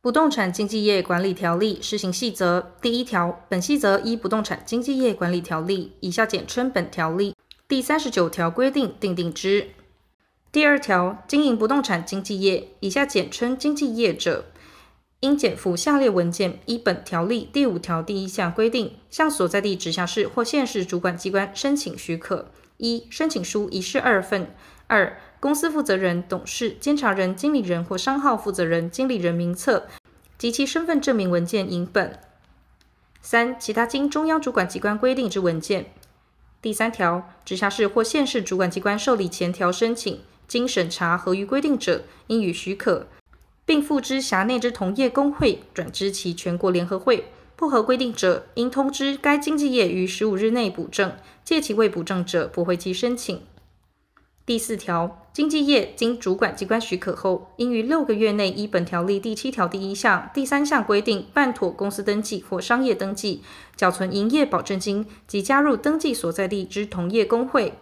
不动产经纪业管理条例施行细则。第一条，本细则依不动产经纪业管理条例（以下简称本条例）第三十九条规定订定之。第二条，经营不动产经纪业（以下简称经纪业者），应检附下列文件，依本条例第五条第一项规定，向所在地直辖市或县市主管机关申请许可：一、申请书一式二份；二、公司负责人、董事、监察人、经理人或商号负责人、经理人名册及其身份证明文件影本；三、其他经中央主管机关规定之文件。第三条，直辖市或县市主管机关受理前条申请，经审查合于规定者，应予许可，并付之辖内之同业公会转知其全国联合会；不合规定者，应通知该经纪业于十五日内补正，届其未补正者，驳回其申请。第四条，经纪业经主管机关许可后，应于六个月内依本条例第七条第一项、第三项规定办妥公司登记或商业登记，缴存营业保证金及加入登记所在地之同业公会。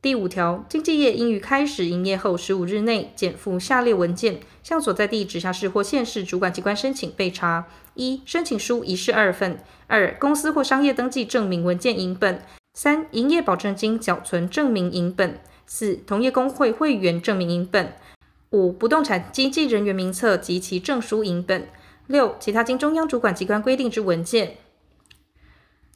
第五条，经纪业应于开始营业后十五日内检附下列文件，向所在地直辖市或县市主管机关申请备查：一、申请书一式二份；二、公司或商业登记证明文件影本；三、营业保证金缴存证明影本。四、同业公会会员证明影本；五、不动产经纪人员名册及其证书影本；六、其他经中央主管机关规定之文件。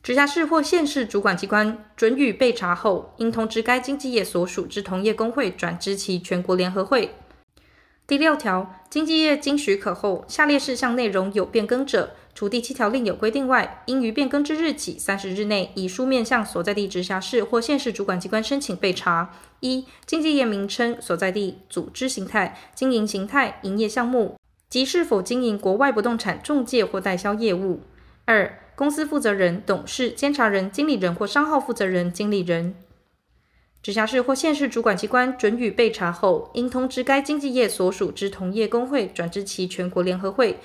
直辖市或县市主管机关准予备查后，应通知该经纪业所属之同业公会转知其全国联合会。第六条，经纪业经许可后，下列事项内容有变更者，除第七条另有规定外，应于变更之日起三十日内，以书面向所在地直辖市或县市主管机关申请备查：一、经纪业名称、所在地、组织形态、经营形态、营业项目及是否经营国外不动产中介或代销业务；二、公司负责人、董事、监察人、经理人或商号负责人、经理人。直辖市或县市主管机关准予备查后，应通知该经纪业所属之同业工会转至其全国联合会。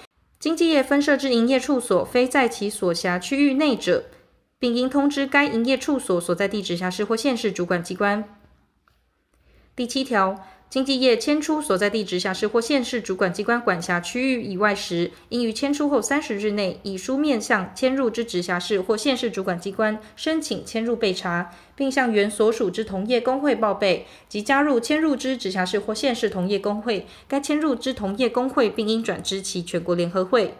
经济业分设之营业处所非在其所辖区域内者，并应通知该营业处所所在地直辖市或县市主管机关。第七条。经济业迁出所在地直辖市或县市主管机关管辖区域以外时，应于迁出后三十日内，以书面向迁入之直辖市或县市主管机关申请迁入备查，并向原所属之同业工会报备及加入迁入之直辖市或县市同业工会。该迁入之同业工会并应转知其全国联合会。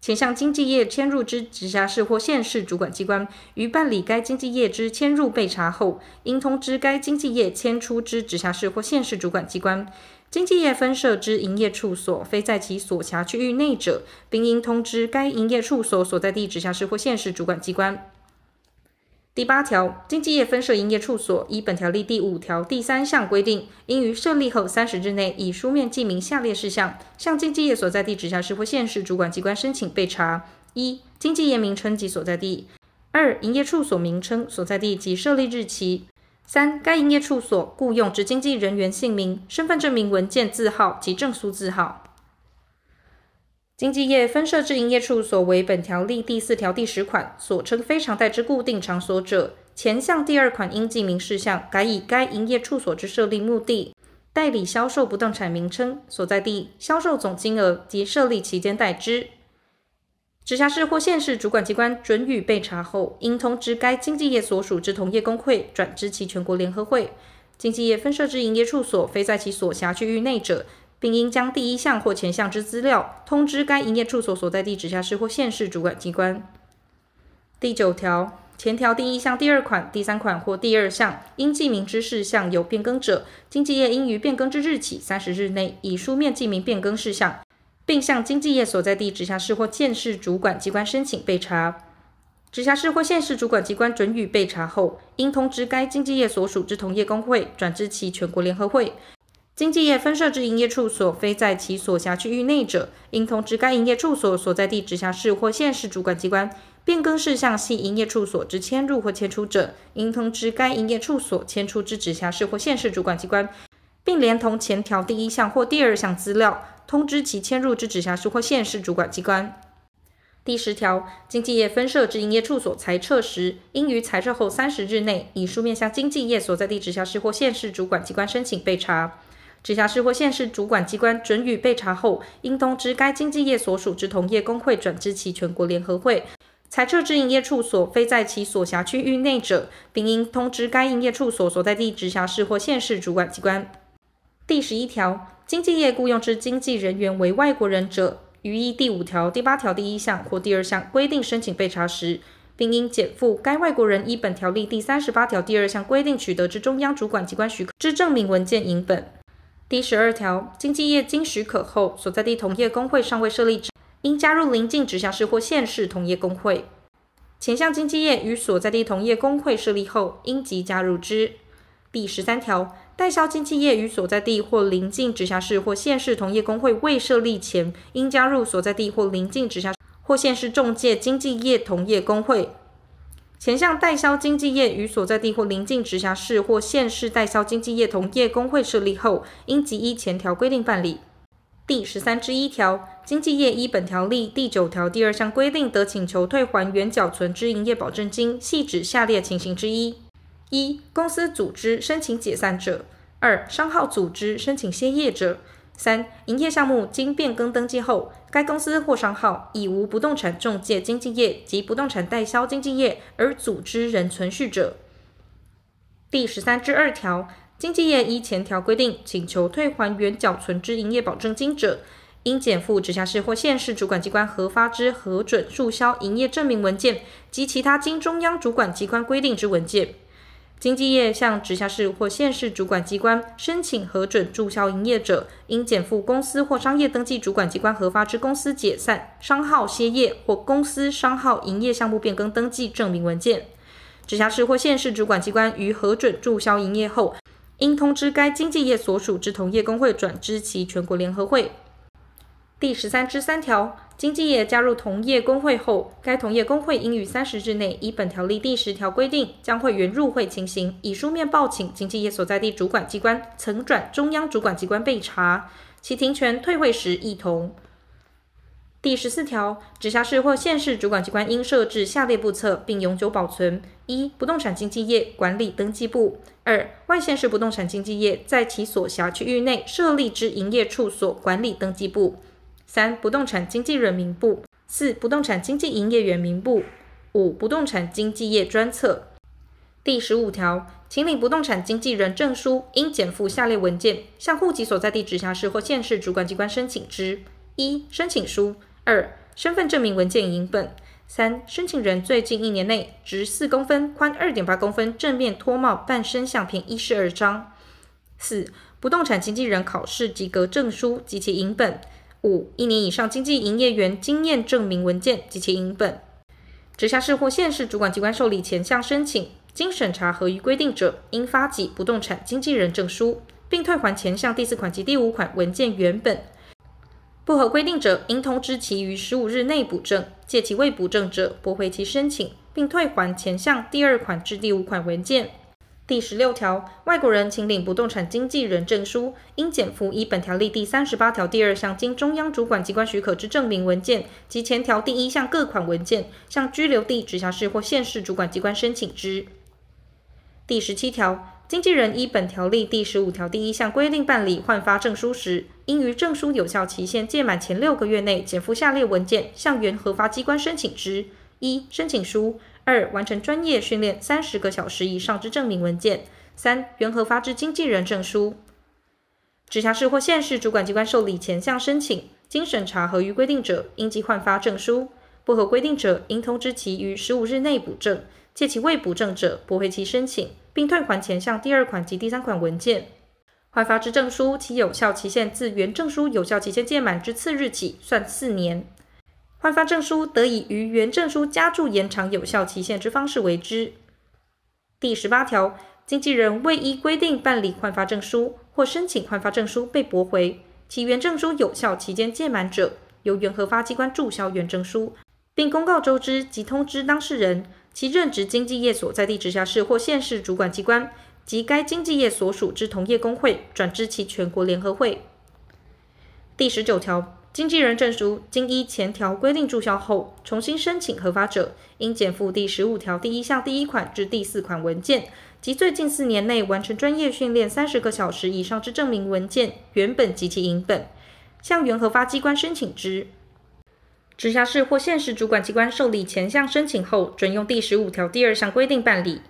前向经纪业迁入之直辖市或县市主管机关，于办理该经济业之迁入备查后，应通知该经济业迁出之直辖市或县市主管机关。经济业分设之营业处所非在其所辖区域内者，并应通知该营业处所所在地直辖市或县市主管机关。第八条，经纪业分设营业处所，依本条例第五条第三项规定，应于设立后三十日内，以书面记明下列事项，向经纪业所在地直辖市或县市主管机关申请备查：一、经纪业名称及所在地；二、营业处所名称、所在地及设立日期；三、该营业处所雇用之经纪人员姓名、身份证明文件字号及证书字号。经纪业分设之营业处所为本条例第四条第十款所称非常代之固定场所者，前项第二款应记明事项改以该营业处所之设立目的、代理销售不动产名称、所在地、销售总金额及设立期间代之。直辖市或县市主管机关准予备查后，应通知该经纪业所属之同业公会转知其全国联合会。经纪业分设之营业处所非在其所辖区域内者，并应将第一项或前项之资料通知该营业处所所在地直辖市或县市主管机关。第九条前条第一项第二款、第三款或第二项应记名之事项有变更者，经纪业应于变更之日起三十日内，以书面记明变更事项，并向经纪业所在地直辖市或县市主管机关申请备查。直辖市或县市主管机关准予备查后，应通知该经纪业所属之同业公会转知其全国联合会。经纪业分设之营业处所非在其所辖区域内者，应通知该营业处所所在地直辖市或县市主管机关。变更事项系营业处所之迁入或迁出者，应通知该营业处所迁出之直辖市或县市主管机关，并连同前条第一项或第二项资料，通知其迁入之直辖市或县市主管机关。第十条，经纪业分设之营业处所裁撤时，应于裁撤后三十日内，以书面向经纪业所在地直辖市或县市主管机关申请备查。直辖市或县市主管机关准予备查后，应通知该经纪业所属之同业工会转知其全国联合会。裁撤之营业处所非在其所辖区域内者，并应通知该营业处所所在地直辖市或县市主管机关。第十一条，经纪业雇用之经纪人员为外国人者，于依第五条、第八条第一项或第二项规定申请备查时，并应检附该外国人依本条例第三十八条第二项规定取得之中央主管机关许可之证明文件影本。第十二条，经纪业经许可后，所在地同业公会尚未设立之，应加入邻近直辖市或县市同业公会。前项经纪业与所在地同业公会设立后，应即加入之。第十三条，代销经纪业与所在地或邻近直辖市或县市同业公会未设立前，应加入所在地或邻近直辖或县市中介经纪业同业公会。前项代销经纪业于所在地或邻近直辖市或县市代销经纪业同业公会设立后，应即依前条规定办理。第十三之一条，经纪业依本条例第九条第二项规定得请求退还原缴存之营业保证金，系指下列情形之一：一、公司组织申请解散者；二、商号组织申请歇业者。三、营业项目经变更登记后，该公司或商号已无不动产中介经纪业及不动产代销经纪业，而组织仍存续者。第十三之二条，经纪业依前条规定请求退还原缴存之营业保证金者，应减负直辖市或县市主管机关核发之核准注销营业证明文件及其他经中央主管机关规定之文件。经纪业向直辖市或县市主管机关申请核准注销营业者，应检附公司或商业登记主管机关核发之公司解散、商号歇业或公司商号营业项目变更登记证明文件。直辖市或县市主管机关于核准注销营业后，应通知该经纪业所属之同业工会转知其全国联合会。第十三之三条。经纪业加入同业公会后，该同业公会应于三十日内依本条例第十条规定，将会员入会情形以书面报请经纪业所在地主管机关，曾转中央主管机关备查，其停权退会时亦同。第十四条，直辖市或县市主管机关应设置下列簿册，并永久保存：一、不动产经纪业管理登记簿；二、外县市不动产经纪业在其所辖区域内设立之营业处所管理登记簿。三、不动产经纪人名簿；四、不动产经纪营业员名簿；五、不动产经纪业专册。第十五条，请领不动产经纪人证书，应检附下列文件，向户籍所在地直辖市或县市主管机关申请之：一、申请书；二、身份证明文件影本；三、申请人最近一年内直四公分、宽二点八公分正面脱帽半身相片一十二张；四、不动产经纪人考试及格证书及其影本。五、一年以上经济营业员经验证明文件及其影本，直辖市或县市主管机关受理前项申请，经审查合于规定者，应发给不动产经纪人证书，并退还前项第四款及第五款文件原本。不合规定者，应通知其于十五日内补正，届期未补正者，驳回其申请，并退还前项第二款至第五款文件。第十六条，外国人请领不动产经纪人证书，应检附依本条例第三十八条第二项经中央主管机关许可之证明文件及前条第一项各款文件，向居留地直辖市或县市主管机关申请之。第十七条，经纪人依本条例第十五条第一项规定办理换发证书时，应于证书有效期限届满前六个月内检附下列文件，向原核发机关申请之：一、申请书。二、完成专业训练三十个小时以上之证明文件；三、原核发之经纪人证书。直辖市或县市主管机关受理前项申请，经审查合于规定者，应即换发证书；不合规定者，应通知其于十五日内补正；届其未补正者，驳回其申请，并退还前项第二款及第三款文件。换发之证书，其有效期限自原证书有效期限届满之次日起算四年。换发证书得以于原证书加注延长有效期限之方式为之。第十八条，经纪人未依规定办理换发证书或申请换发证书被驳回，其原证书有效期间届满者，由原核发机关注销原证书，并公告周知及通知当事人，其任职经纪业所在地直辖市或县市主管机关及该经纪业所属之同业公会转知其全国联合会。第十九条。经纪人证书经依前条规定注销后，重新申请核发者，应检附第十五条第一项第一款至第四款文件及最近四年内完成专业训练三十个小时以上之证明文件原本及其影本，向原核发机关申请之。直辖市或县市主管机关受理前项申请后，准用第十五条第二项规定办理。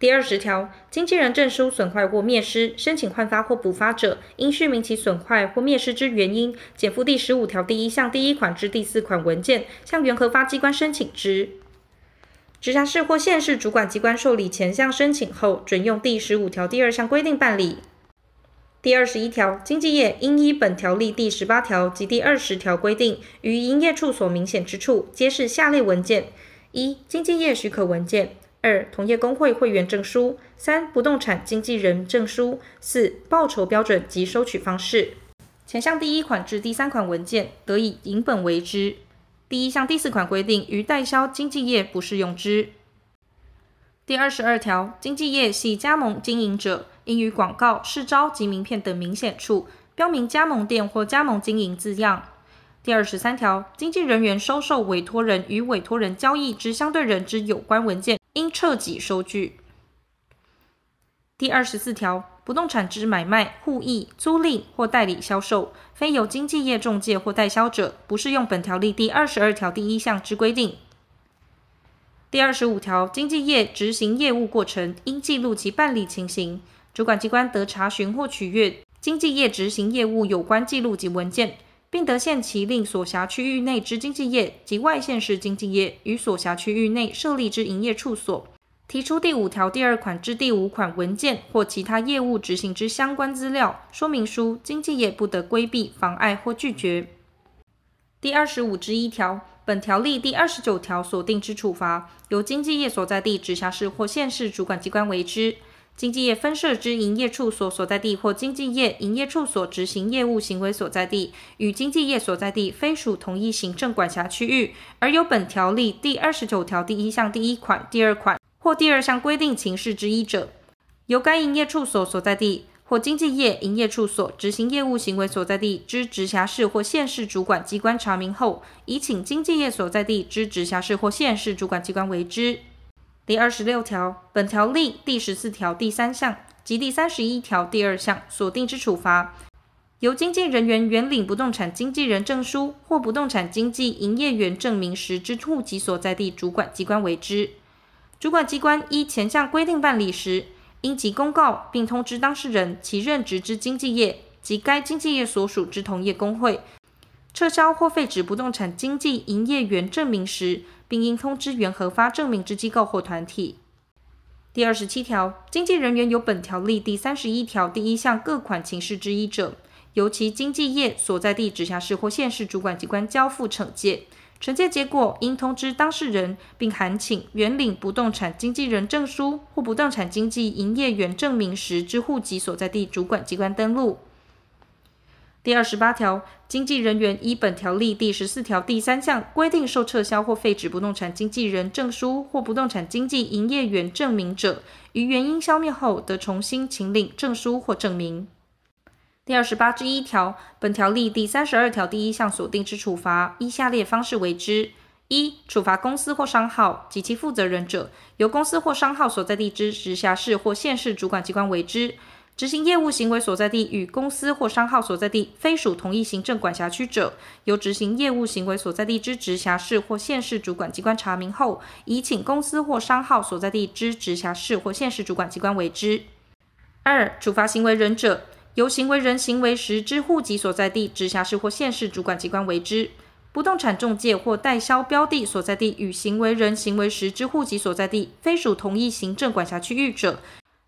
第二十条，经纪人证书损坏或灭失，申请换发或补发者，应叙明其损坏或灭失之原因，减附第十五条第一项第一款至第四款文件，向原核发机关申请之。直辖市或县市主管机关受理前项申请后，准用第十五条第二项规定办理。第二十一条，经纪业应依本条例第十八条及第二十条规定，于营业处所明显之处，揭示下列文件：一、经纪业许可文件。二、同业公会会员证书；三、不动产经纪人证书；四、报酬标准及收取方式。前项第一款至第三款文件，得以银本为之。第一项第四款规定，于代销经纪业不适用之。第二十二条，经纪业系加盟经营者，应于广告、市招及名片等明显处，标明加盟店或加盟经营字样。第二十三条，经纪人员收受委托人与委托人交易之相对人之有关文件，应彻己收据。第二十四条，不动产之买卖、互易、租赁或代理销售，非由经纪业中介或代销者，不适用本条例第二十二条第一项之规定。第二十五条，经纪业执行业务过程，应记录其办理情形，主管机关得查询或取阅经纪业执行业务有关记录及文件。并得限期令所辖区域内之经纪业及外县市经纪业与所辖区域内设立之营业处所，提出第五条第二款至第五款文件或其他业务执行之相关资料说明书，经纪业不得规避、妨碍或拒绝。第二十五之一条，本条例第二十九条所定之处罚，由经纪业所在地直辖市或县市主管机关为之。经纪业分设之营业处所所在地或经纪业营业处所执行业务行为所在地，与经纪业所在地非属同一行政管辖区域，而有本条例第二十九条第一项第一款、第二款或第二项规定情事之一者，由该营业处所所在地或经纪业营业处所执行业务行为所在地之直辖市或县市主管机关查明后，以请经纪业所在地之直辖市或县市主管机关为之。第二十六条，本条例第十四条第三项及第三十一条第二项所定之处罚，由经纪人员原领不动产经纪人证书或不动产经纪营业员证明时之户籍所在地主管机关为之。主管机关依前项规定办理时，应即公告并通知当事人其任职之经纪业及该经纪业所属之同业公会，撤销或废止不动产经纪营业员证明时，并应通知原核发证明之机构或团体。第二十七条，经纪人员有本条例第三十一条第一项各款情事之一者，由其经纪业所在地直辖市或县市主管机关交付惩戒，惩戒结果应通知当事人，并函请原领不动产经纪人证书或不动产经纪营业员证明时之户籍所在地主管机关登录。第二十八条，经纪人员依本条例第十四条第三项规定受撤销或废止不动产经纪人证书或不动产经纪营业员证明者，于原因消灭后，得重新请领证书或证明。第二十八之一条，本条例第三十二条第一项所定之处罚，依下列方式为之：一、处罚公司或商号及其负责人者，由公司或商号所在地之直辖市或县市主管机关为之。执行业务行为所在地与公司或商号所在地非属同一行政管辖区者，由执行业务行为所在地之直辖市或县市主管机关查明后，移请公司或商号所在地之直辖市或县市主管机关为之。二、处罚行为人者，由行为人行为时之户籍所在地直辖市或县市主管机关为之。不动产中介或代销标的所在地与行为人行为时之户籍所在地非属同一行政管辖区域者。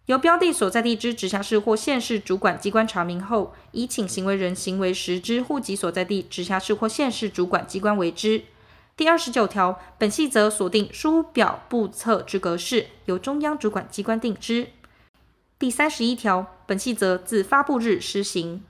由标的所在地之直辖市或县市主管机关查明后，已请行为人行为时之户籍所在地直辖市或县市主管机关为之。第二十九条，本细则锁定书表簿册之格式，由中央主管机关定之。第三十一条，本细则自发布日施行。